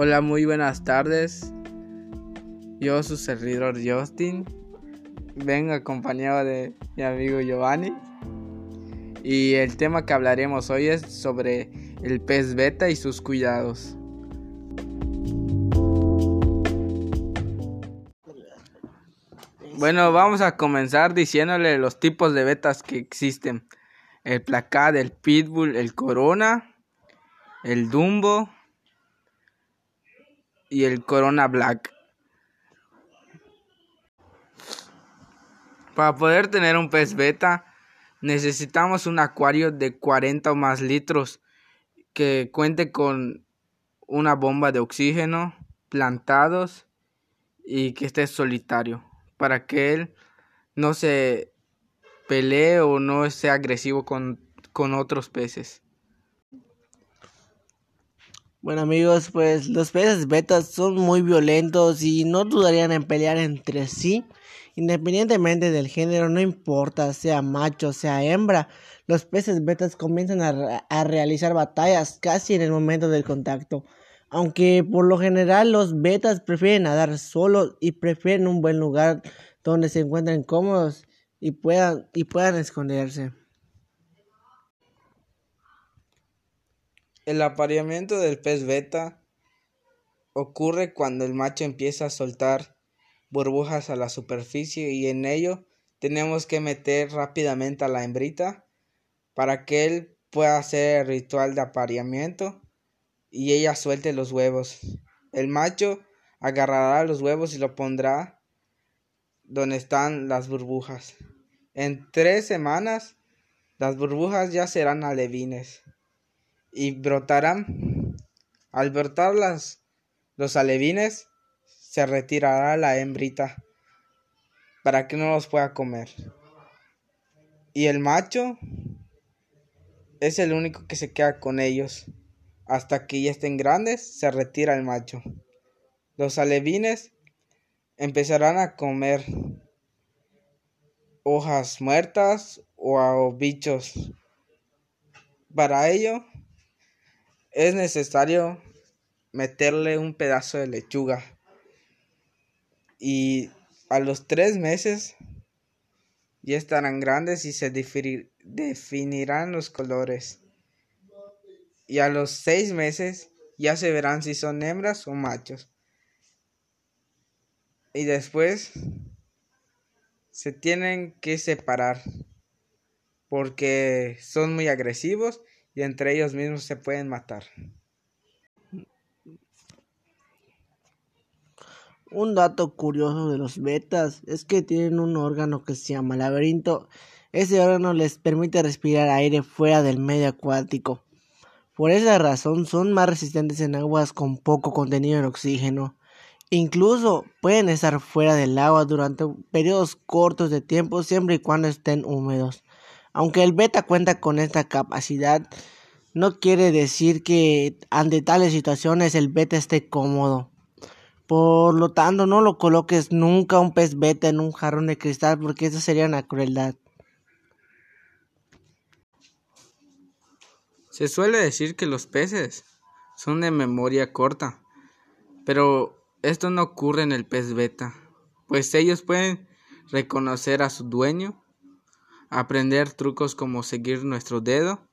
Hola, muy buenas tardes. Yo, su servidor Justin, vengo acompañado de mi amigo Giovanni. Y el tema que hablaremos hoy es sobre el pez beta y sus cuidados. Bueno, vamos a comenzar diciéndole los tipos de betas que existen. El placard, el pitbull, el corona, el dumbo y el corona black. Para poder tener un pez beta necesitamos un acuario de 40 o más litros que cuente con una bomba de oxígeno, plantados y que esté solitario para que él no se pelee o no sea agresivo con, con otros peces. Bueno amigos, pues los peces betas son muy violentos y no dudarían en pelear entre sí. Independientemente del género, no importa sea macho, sea hembra, los peces betas comienzan a, a, realizar batallas casi en el momento del contacto. Aunque por lo general los betas prefieren nadar solos y prefieren un buen lugar donde se encuentren cómodos y puedan, y puedan esconderse. El apareamiento del pez beta ocurre cuando el macho empieza a soltar burbujas a la superficie y en ello tenemos que meter rápidamente a la hembrita para que él pueda hacer el ritual de apareamiento y ella suelte los huevos. El macho agarrará los huevos y lo pondrá donde están las burbujas. En tres semanas las burbujas ya serán alevines y brotarán. Al brotar las, los alevines se retirará la hembrita para que no los pueda comer. Y el macho es el único que se queda con ellos. Hasta que ya estén grandes, se retira el macho. Los alevines empezarán a comer hojas muertas o bichos. Para ello es necesario meterle un pedazo de lechuga y a los tres meses ya estarán grandes y se definirán los colores y a los seis meses ya se verán si son hembras o machos. Y después se tienen que separar porque son muy agresivos y entre ellos mismos se pueden matar. Un dato curioso de los betas es que tienen un órgano que se llama laberinto. Ese órgano les permite respirar aire fuera del medio acuático. Por esa razón son más resistentes en aguas con poco contenido en oxígeno. Incluso pueden estar fuera del agua durante periodos cortos de tiempo siempre y cuando estén húmedos. Aunque el beta cuenta con esta capacidad, no quiere decir que ante tales situaciones el beta esté cómodo. Por lo tanto, no lo coloques nunca un pez beta en un jarrón de cristal porque eso sería una crueldad. Se suele decir que los peces son de memoria corta, pero esto no ocurre en el pez beta, pues ellos pueden reconocer a su dueño, aprender trucos como seguir nuestro dedo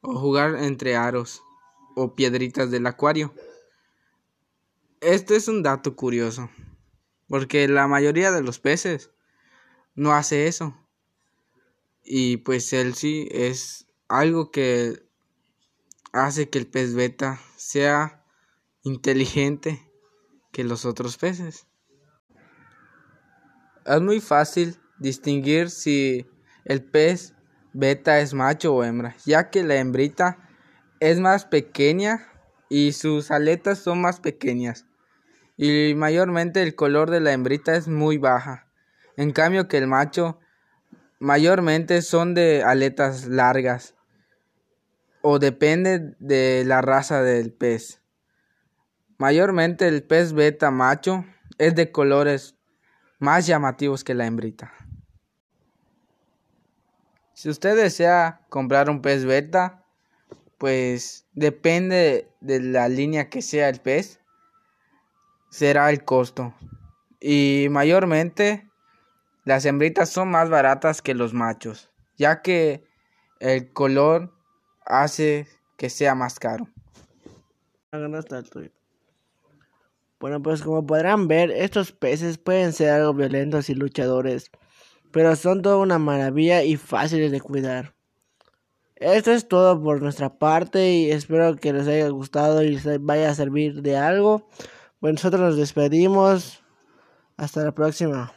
o jugar entre aros o piedritas del acuario. Esto es un dato curioso, porque la mayoría de los peces no hace eso. Y pues él sí es algo que hace que el pez beta sea inteligente que los otros peces. Es muy fácil distinguir si el pez beta es macho o hembra, ya que la hembrita es más pequeña y sus aletas son más pequeñas. Y mayormente el color de la hembrita es muy baja. En cambio que el macho mayormente son de aletas largas o depende de la raza del pez. Mayormente el pez beta macho es de colores más llamativos que la hembrita. Si usted desea comprar un pez beta, pues depende de la línea que sea el pez. será el costo. Y mayormente las hembritas son más baratas que los machos, ya que el color hace que sea más caro. Bueno, pues como podrán ver, estos peces pueden ser algo violentos y luchadores, pero son toda una maravilla y fáciles de cuidar. Esto es todo por nuestra parte y espero que les haya gustado y les vaya a servir de algo. Pues nosotros nos despedimos. Hasta la próxima.